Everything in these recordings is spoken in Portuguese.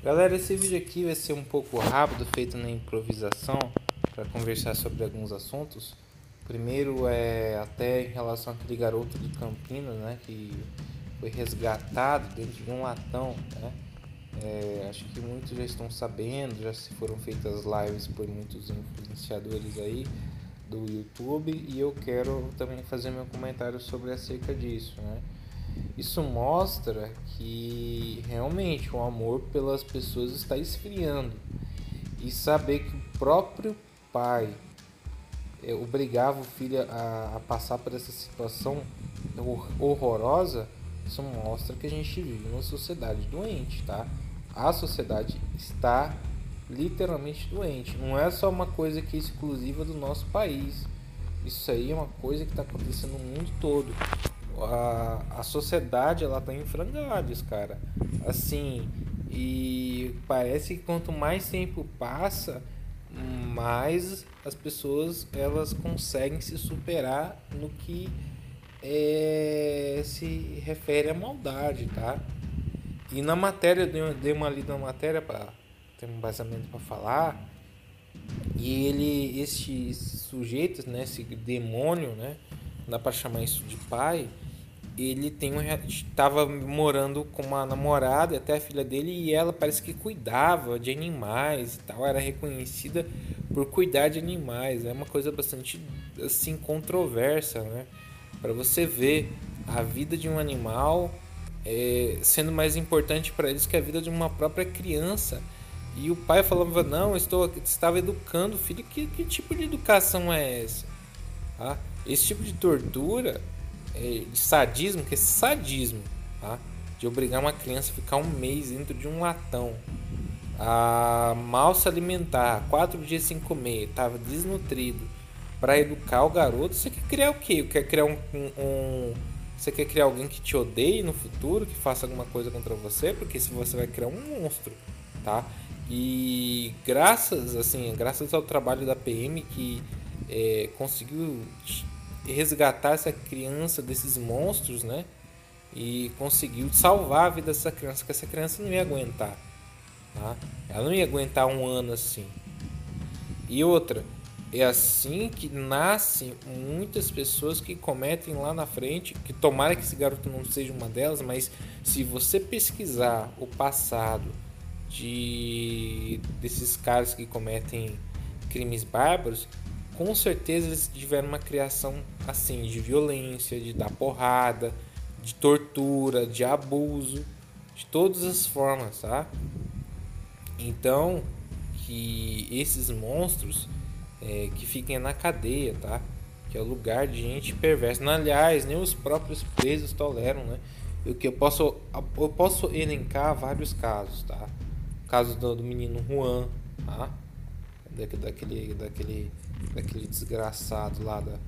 Galera, esse vídeo aqui vai ser um pouco rápido, feito na improvisação, para conversar sobre alguns assuntos. Primeiro é até em relação àquele garoto de Campinas, né, que foi resgatado dentro de um latão, né? É, acho que muitos já estão sabendo, já se foram feitas lives por muitos influenciadores aí do YouTube e eu quero também fazer meu comentário sobre acerca disso, né? Isso mostra que realmente o amor pelas pessoas está esfriando e saber que o próprio pai é, obrigava o filho a, a passar por essa situação horrorosa, isso mostra que a gente vive numa sociedade doente, tá? A sociedade está literalmente doente. Não é só uma coisa que é exclusiva do nosso país. Isso aí é uma coisa que está acontecendo no mundo todo. A, a sociedade ela tá em frangalhos, cara. Assim, e parece que quanto mais tempo passa, mais as pessoas elas conseguem se superar no que é, se refere à maldade, tá? E na matéria, eu dei uma lida na matéria para ter um embasamento para falar. E ele, esses sujeitos, né, esse demônio, né, dá para chamar isso de pai, ele tem um estava morando com uma namorada, até a filha dele, e ela parece que cuidava de animais e tal, era reconhecida por cuidar de animais. É uma coisa bastante assim controversa, né? Para você ver a vida de um animal é, sendo mais importante para eles que a vida de uma própria criança. E o pai falava: Não, estou estava educando o filho. Que, que tipo de educação é essa? Tá? Esse tipo de tortura, de sadismo, que é sadismo, tá? de obrigar uma criança a ficar um mês dentro de um latão, a mal se alimentar, quatro dias sem comer, estava desnutrido, para educar o garoto. Você quer criar o quê? Quer criar um, um, um você quer criar alguém que te odeie no futuro, que faça alguma coisa contra você, porque se você vai criar um monstro, tá? E graças assim, graças ao trabalho da PM que é, conseguiu resgatar essa criança desses monstros, né? E conseguiu salvar a vida dessa criança, que essa criança não ia aguentar, tá? Ela não ia aguentar um ano assim. E outra, é assim que nascem muitas pessoas que cometem lá na frente, que tomara que esse garoto não seja uma delas, mas se você pesquisar o passado de desses caras que cometem crimes bárbaros, com certeza eles tiveram uma criação assim de violência, de dar porrada, de tortura, de abuso, de todas as formas, tá? Então, que esses monstros é, que fiquem na cadeia, tá? Que é o lugar de gente perversa. Aliás, nem os próprios presos toleram, né? O que eu posso eu posso elencar vários casos, tá? O caso do, do menino Juan, tá? Daquele, daquele, daquele desgraçado lá da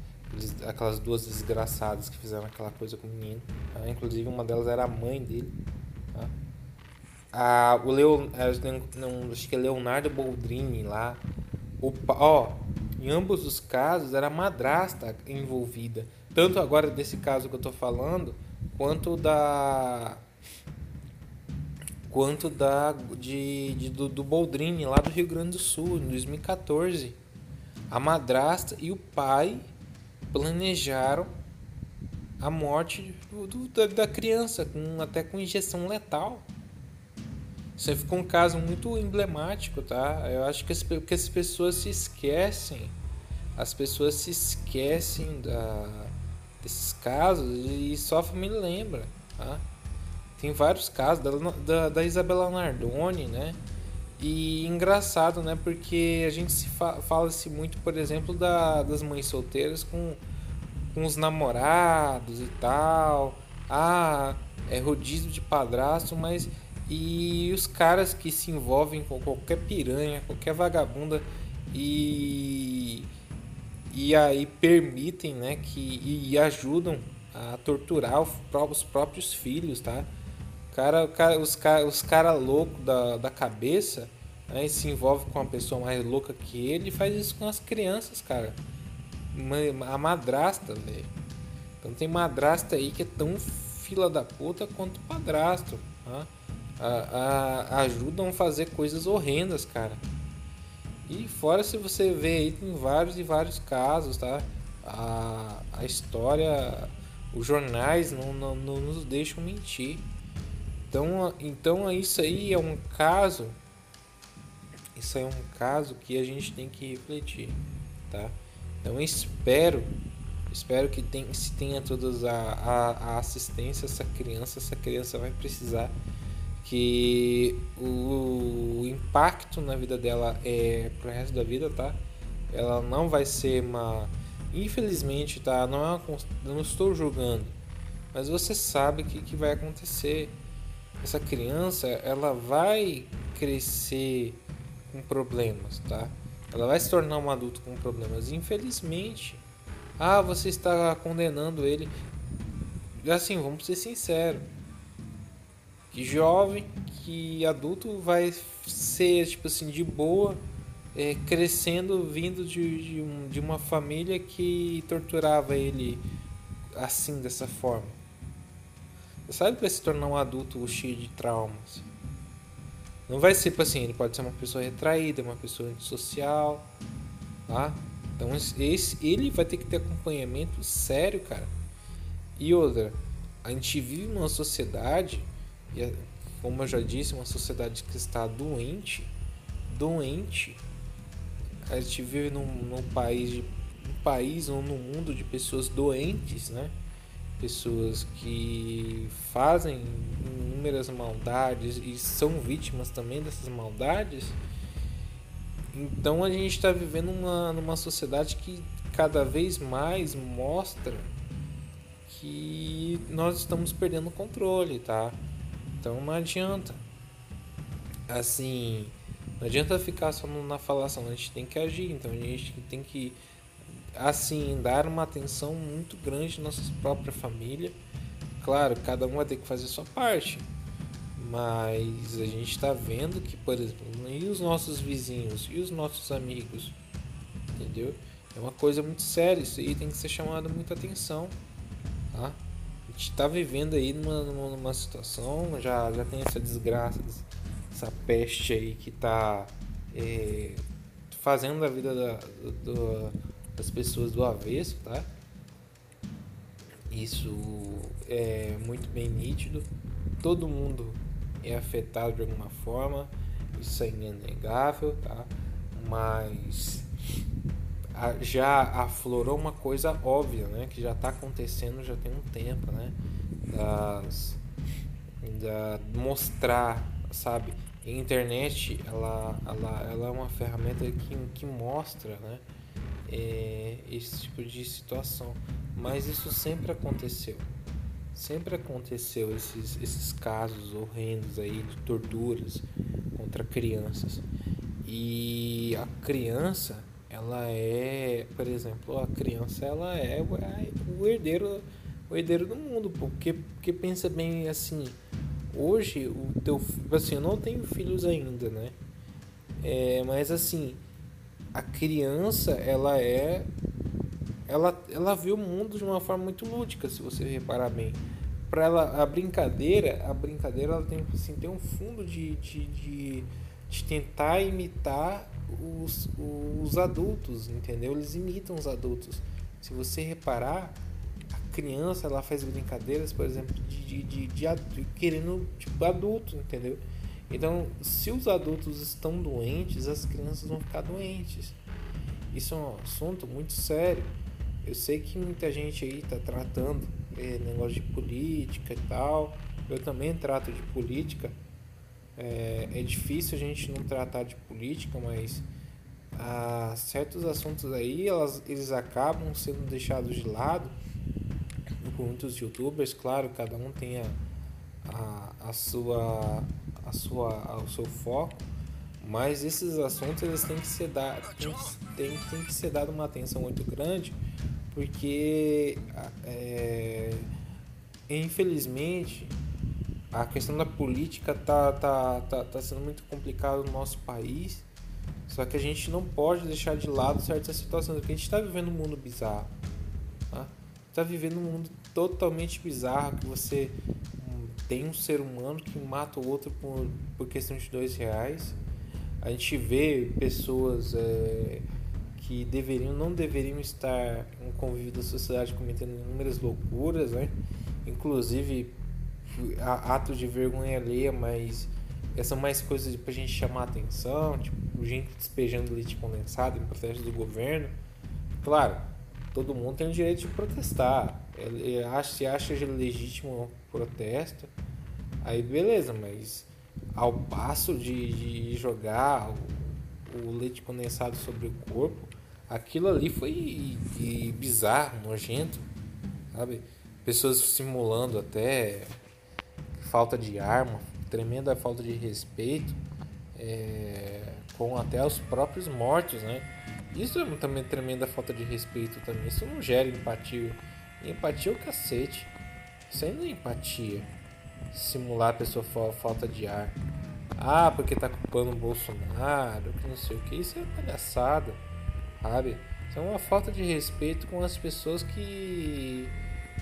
aquelas duas desgraçadas que fizeram aquela coisa com o menino. Tá? Inclusive uma delas era a mãe dele. Tá? Ah, o Leo, não, acho que é Leonardo Boldrini lá, o, ó, em ambos os casos era a madrasta envolvida. Tanto agora desse caso que eu tô falando, quanto da quanto da de, de do, do Boldrini lá do Rio Grande do Sul em 2014 a madrasta e o pai planejaram a morte do, do, da, da criança com até com injeção letal isso ficou um caso muito emblemático, tá? Eu acho que as, que as pessoas se esquecem, as pessoas se esquecem da, desses casos e só a família lembra, tá? Tem vários casos da, da, da Isabela Nardoni, né? E engraçado, né? Porque a gente se fa fala-se muito, por exemplo, da, das mães solteiras com, com os namorados e tal. Ah, é rodízio de padrasto, mas e os caras que se envolvem com qualquer piranha, qualquer vagabunda e e aí permitem, né, que e ajudam a torturar os próprios filhos, tá? Cara, os cara, os cara louco da, da cabeça, né, se envolve com uma pessoa mais louca que ele e faz isso com as crianças, cara. A madrasta, velho. Então tem madrasta aí que é tão fila da puta quanto padrasto, tá? a, a, ajudam a fazer coisas horrendas, cara. E fora se você vê aí, tem vários e vários casos, tá? A, a história, os jornais não, não, não nos deixam mentir. Então, então isso aí é um caso, isso aí é um caso que a gente tem que refletir, tá? Então espero, espero que tem, se tenha toda a, a, a assistência essa criança, essa criança vai precisar que o, o impacto na vida dela é pro resto da vida, tá? Ela não vai ser uma infelizmente, tá? Não é uma, não estou julgando, mas você sabe que que vai acontecer essa criança ela vai crescer com problemas, tá? Ela vai se tornar um adulto com problemas. Infelizmente, ah, você está condenando ele. Assim, vamos ser sinceros. Que jovem, que adulto vai ser tipo assim de boa, é, crescendo, vindo de, de, um, de uma família que torturava ele assim dessa forma. Sabe que vai se tornar um adulto cheio de traumas. Não vai ser tipo assim, ele pode ser uma pessoa retraída, uma pessoa antissocial, tá? Então esse, ele vai ter que ter acompanhamento sério, cara. E outra, a gente vive numa sociedade, e como eu já disse, uma sociedade que está doente, doente. A gente vive num, num país, de, um país ou num mundo de pessoas doentes, né? Pessoas que fazem inúmeras maldades e são vítimas também dessas maldades. Então a gente está vivendo uma, numa sociedade que cada vez mais mostra que nós estamos perdendo o controle, tá? Então não adianta. Assim, não adianta ficar só na falação, a gente tem que agir, então a gente tem que assim, dar uma atenção muito grande à nossa própria família. Claro, cada um vai ter que fazer sua parte, mas a gente está vendo que, por exemplo, e os nossos vizinhos e os nossos amigos, entendeu? É uma coisa muito séria, isso aí tem que ser chamado muita atenção, tá? A gente está vivendo aí numa, numa, situação, já, já tem essa desgraça, essa peste aí que está é, fazendo a vida da, do, das pessoas do avesso, tá? Isso é muito bem nítido. Todo mundo é afetado de alguma forma, isso é inegável, tá? Mas já aflorou uma coisa óbvia, né? Que já está acontecendo já tem um tempo, né? Das, da mostrar, sabe? A internet, ela, ela, ela é uma ferramenta que, que mostra, né? É, esse tipo de situação. Mas isso sempre aconteceu. Sempre aconteceu esses, esses casos horrendos aí de torturas contra crianças. E a criança, ela é, por exemplo, a criança ela é o herdeiro, o herdeiro do mundo, porque, porque pensa bem assim, hoje o teu, assim, eu não tenho filhos ainda, né? É, mas assim, a criança ela é ela, ela vê o mundo de uma forma muito lúdica se você reparar bem. Para ela a brincadeira a brincadeira ela tem assim tem um fundo de, de, de, de tentar imitar os, os adultos entendeu? Eles imitam os adultos. Se você reparar a criança ela faz brincadeiras por exemplo de, de, de, de, de querendo tipo adulto entendeu então, se os adultos estão doentes, as crianças vão ficar doentes. Isso é um assunto muito sério. Eu sei que muita gente aí está tratando é, negócio de política e tal. Eu também trato de política. É, é difícil a gente não tratar de política, mas ah, certos assuntos aí elas, eles acabam sendo deixados de lado por muitos youtubers. Claro, cada um tem a, a, a sua a sua, o seu foco, mas esses assuntos eles têm que ser dados, tem, tem, que ser dado uma atenção muito grande, porque é, infelizmente a questão da política tá, tá, tá, tá sendo muito complicada no nosso país. Só que a gente não pode deixar de lado certas situações, porque a gente está vivendo um mundo bizarro. Tá? Está vivendo um mundo totalmente bizarro que você tem um ser humano que mata o outro por, por questão de dois reais. A gente vê pessoas é, que deveriam, não deveriam estar no convívio da sociedade cometendo inúmeras loucuras, né? Inclusive atos de vergonha alheia, mas são mais coisas para a gente chamar atenção, tipo gente despejando leite condensado em protesto do governo. Claro, todo mundo tem o direito de protestar. Ele acha, se acha legítimo o protesto, aí beleza, mas ao passo de, de jogar o, o, leite condensado sobre o corpo, aquilo ali foi bizarro, nojento, sabe? Pessoas simulando até falta de arma, tremenda falta de respeito é, com até os próprios mortos, né? Isso é também tremenda falta de respeito também. Isso não gera empatia. Empatia é o cacete. Não é empatia. Simular a pessoa falta de ar. Ah, porque tá culpando o Bolsonaro, que não sei o que. Isso é palhaçada, sabe? Isso é uma falta de respeito com as pessoas que,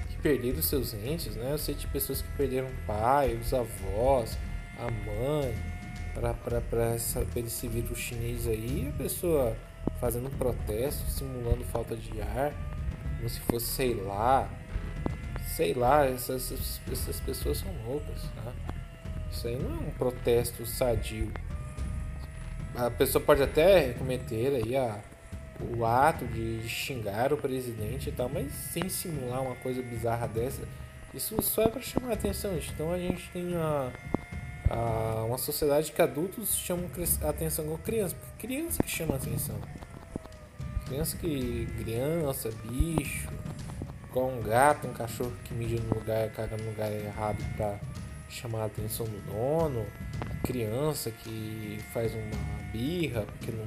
que perderam seus entes, né? Eu sei de pessoas que perderam o pai, os avós, a mãe, para esse vírus chinês aí. A pessoa fazendo protesto, simulando falta de ar, como se fosse, sei lá, sei lá, essas, essas pessoas são loucas, tá? Isso aí não é um protesto sadio. A pessoa pode até cometer aí a, o ato de xingar o presidente e tal, mas sem simular uma coisa bizarra dessa, isso só é para chamar a atenção. Então a gente tem a, a, uma sociedade que adultos chamam atenção com crianças, porque criança que chama atenção. Criança que. criança, bicho, igual um gato, um cachorro que mija no lugar, caga no lugar errado pra chamar a atenção do dono, criança que faz uma birra porque não,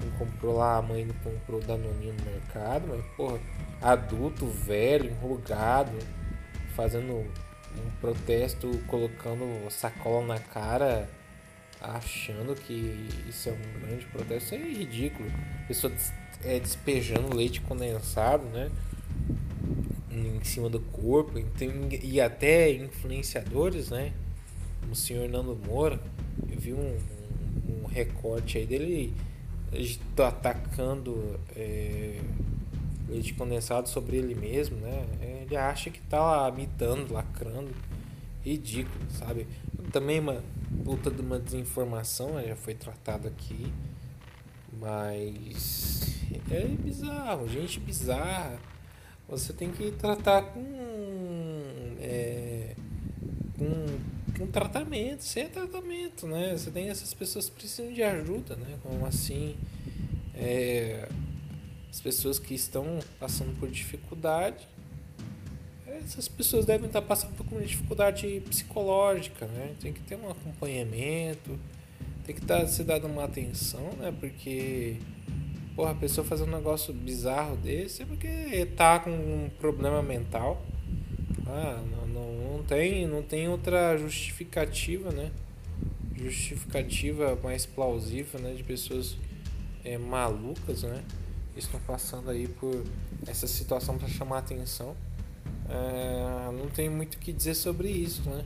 não comprou lá, a mãe não comprou danoninho no mercado, mas porra, adulto, velho, enrugado, fazendo um protesto, colocando sacola na cara achando que isso é um grande protesto, isso é ridículo. Pessoa é, despejando leite condensado, né? Em cima do corpo, e até influenciadores, né? O senhor Nando Moura, eu vi um, um, um recorte aí dele tá atacando é, leite condensado sobre ele mesmo, né? Ele acha que tá imitando, lacrando. Ridículo, sabe? Também uma puta de uma desinformação, né? já foi tratado aqui. Mas é bizarro, gente bizarra. Você tem que tratar com. É, com, tratamento, sem tratamento, né? Você tem essas pessoas que precisam de ajuda, né? Como assim. É, as pessoas que estão passando por dificuldade. Essas pessoas devem estar passando por uma dificuldade psicológica, né? Tem que ter um acompanhamento, tem que estar, ser dado uma atenção, né? Porque Porra, a pessoa fazer um negócio bizarro desse é porque tá com um problema mental. Ah, não, não, não, tem, não tem outra justificativa, né? Justificativa mais plausível, né? De pessoas é, malucas, né? Estão passando aí por essa situação para chamar atenção. É, não tem muito o que dizer sobre isso, né?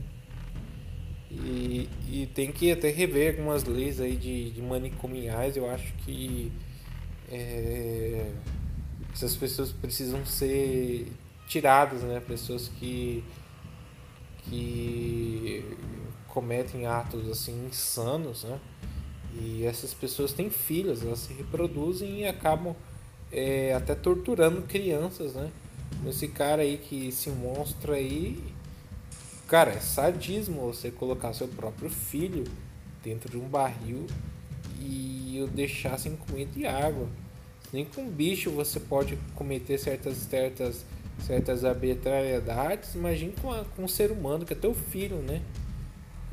E, tem que até rever algumas leis aí de, de manicomiais. Eu acho que é, essas pessoas precisam ser tiradas, né? Pessoas que que cometem atos assim insanos, né? E essas pessoas têm filhos, elas se reproduzem e acabam é, até torturando crianças, né? Esse cara aí que se mostra aí, cara, é sadismo você colocar seu próprio filho dentro de um barril e o deixar sem comida e água. Nem com bicho você pode cometer certas, certas, certas arbitrariedades. Imagine com, a, com um ser humano, que é teu filho, né?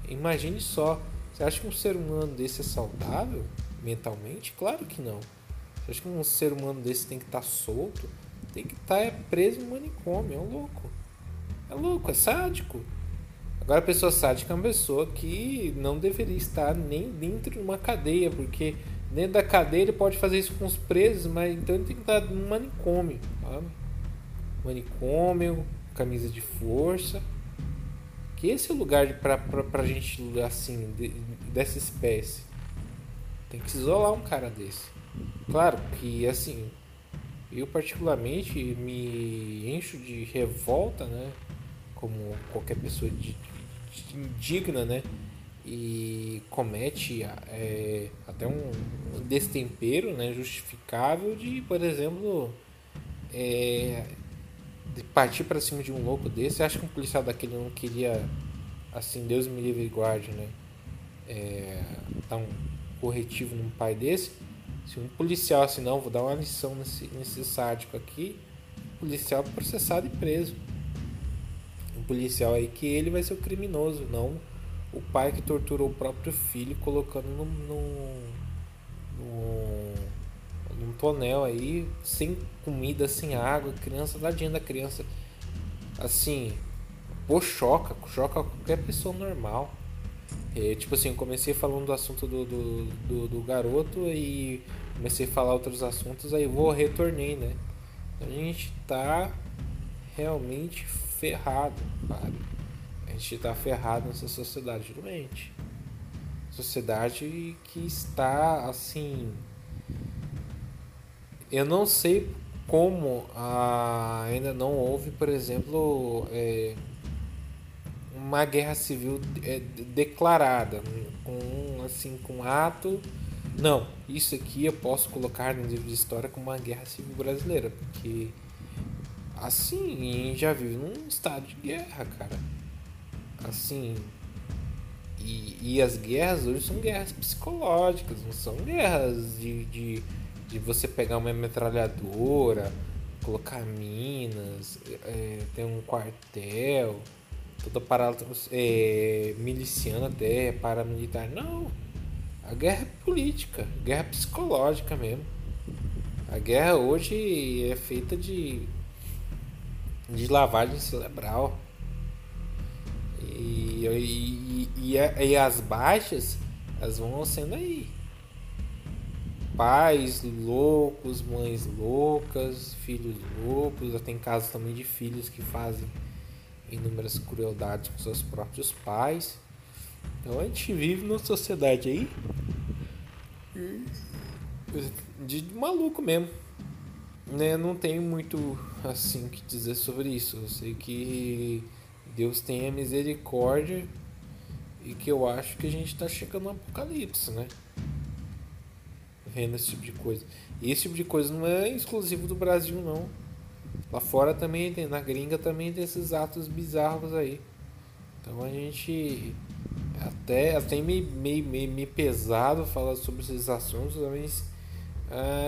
Imagine só. Você acha que um ser humano desse é saudável mentalmente? Claro que não. Você acha que um ser humano desse tem que estar tá solto? Tem que estar tá, é preso no manicômio. É um louco. É louco, é sádico. Agora, a pessoa sádica é uma pessoa que não deveria estar nem dentro de uma cadeia, porque Dentro da cadeia ele pode fazer isso com os presos, mas então ele tem que estar no manicômio. Sabe? Manicômio, camisa de força. Que esse é o lugar pra, gente, assim, de, dessa espécie. Tem que se isolar um cara desse. Claro que, assim, eu particularmente me encho de revolta, né? Como qualquer pessoa indigna, né? E comete é, até um destempero né, justificável de, por exemplo, é, de partir para cima de um louco desse. Acho que um policial daquele não queria, assim, Deus me livre e guarde, né? É, dar um corretivo num pai desse. Se um policial assim, não, vou dar uma lição nesse, nesse sádico aqui, policial processado e preso. Policial aí que ele vai ser o criminoso, não o pai que torturou o próprio filho colocando no, no, no num tonel aí, sem comida, sem água, criança, tadinha da criança. Assim, pô, choca, choca qualquer pessoa normal. É, tipo assim, comecei falando do assunto do, do, do, do, garoto e comecei a falar outros assuntos, aí vou retornei, né? A gente tá realmente ferrado, sabe? A gente tá ferrado nessa sociedade doente. Sociedade que está assim eu não sei como ah, ainda não houve, por exemplo, é, uma guerra civil é, declarada, com assim, com ato. Não, isso aqui eu posso colocar no livro de história como uma guerra civil brasileira, porque assim já vive num estado de guerra, cara. Assim, e, e as guerras hoje são guerras psicológicas, não são guerras de, de de você pegar uma metralhadora, colocar minas, é, tem um quartel, toda parada é, miliciana até, paramilitar. Não. A guerra é política, guerra psicológica mesmo. A guerra hoje é feita de, de lavagem cerebral. E, e, e, e as baixas, elas vão sendo aí pais loucos, mães loucas, filhos loucos. Tem casos também de filhos que fazem inúmeras crueldades com seus próprios pais. Então a gente vive numa sociedade aí de maluco mesmo. Né? Não tenho muito assim que dizer sobre isso. Eu sei que Deus tenha misericórdia e que eu acho que a gente está chegando no apocalipse, né? vendo esse tipo de coisa. E esse tipo de coisa não é exclusivo do Brasil, não. Lá fora também tem, na gringa também tem esses atos bizarros aí. Então a gente até, até meio, meio, meio, meio pesado falar sobre esses assuntos, mas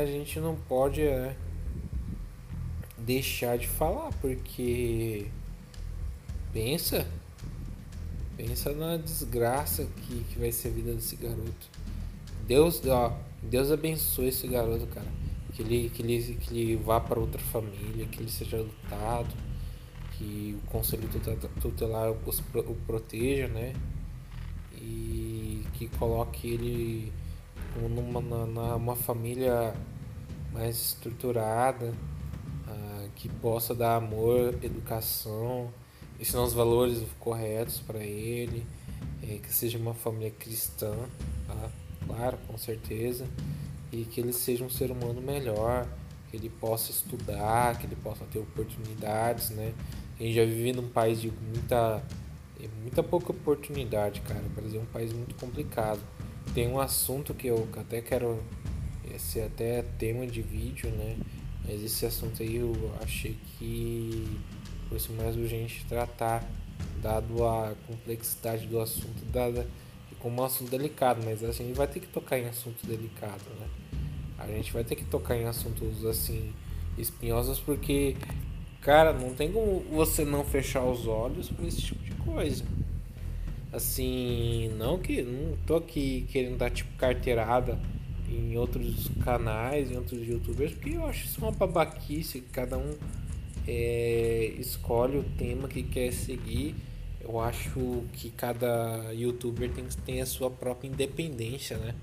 a gente não pode é, deixar de falar, porque pensa, pensa na desgraça que, que vai ser a vida desse garoto. Deus, ó, Deus abençoe esse garoto, cara. Que ele, que ele, que ele vá para outra família, que ele seja lutado, que o conselho tutelar o proteja, né? E que coloque ele numa, numa família mais estruturada, que possa dar amor, educação, ensinar os valores corretos para ele, é, que seja uma família cristã. Tá? claro, com certeza, e que ele seja um ser humano melhor, que ele possa estudar, que ele possa ter oportunidades, né? A gente já vive num país de muita, muita pouca oportunidade, cara. O Brasil é um país muito complicado. Tem um assunto que eu até quero, é até tema de vídeo, né? Mas esse assunto aí eu achei que fosse mais urgente tratar, dado a complexidade do assunto, dada como um assunto delicado, mas a gente vai ter que tocar em assunto delicado, né? A gente vai ter que tocar em assuntos assim espinhosos porque, cara, não tem como você não fechar os olhos para esse tipo de coisa. Assim, não que não tô aqui querendo dar tipo carteirada em outros canais, em outros youtubers, porque eu acho isso uma babaquice, cada um é, escolhe o tema que quer seguir eu acho que cada youtuber tem, tem a sua própria independência, né?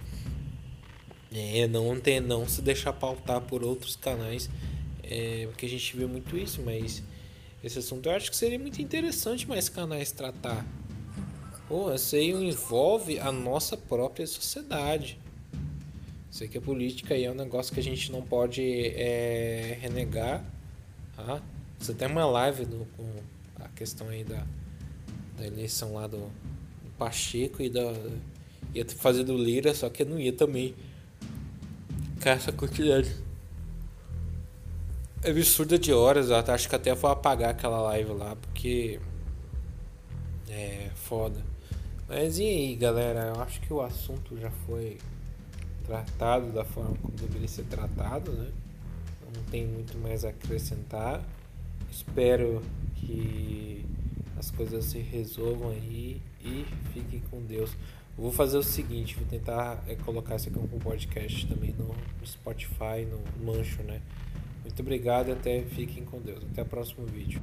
É, não, tem, não se deixar pautar por outros canais, é, porque a gente vê muito isso, mas esse assunto eu acho que seria muito interessante mais canais tratar. Oh, isso aí envolve a nossa própria sociedade. Sei que a política aí é um negócio que a gente não pode é, renegar. Tá? Você tem uma live do, com a questão aí da, da eleição lá do, do Pacheco e da. ia fazer do Lira, só que não ia também. Com essa quantidade. É absurda de horas, eu acho que até vou apagar aquela live lá, porque. É foda. Mas e aí, galera? Eu acho que o assunto já foi tratado da forma como deveria ser tratado, né? Não tem muito mais a acrescentar. Espero que as coisas se resolvam aí e fiquem com Deus. Eu vou fazer o seguinte, vou tentar é, colocar isso aqui como podcast também no, Spotify, no Mancho, né? Muito obrigado e até fiquem com Deus. Até o próximo vídeo.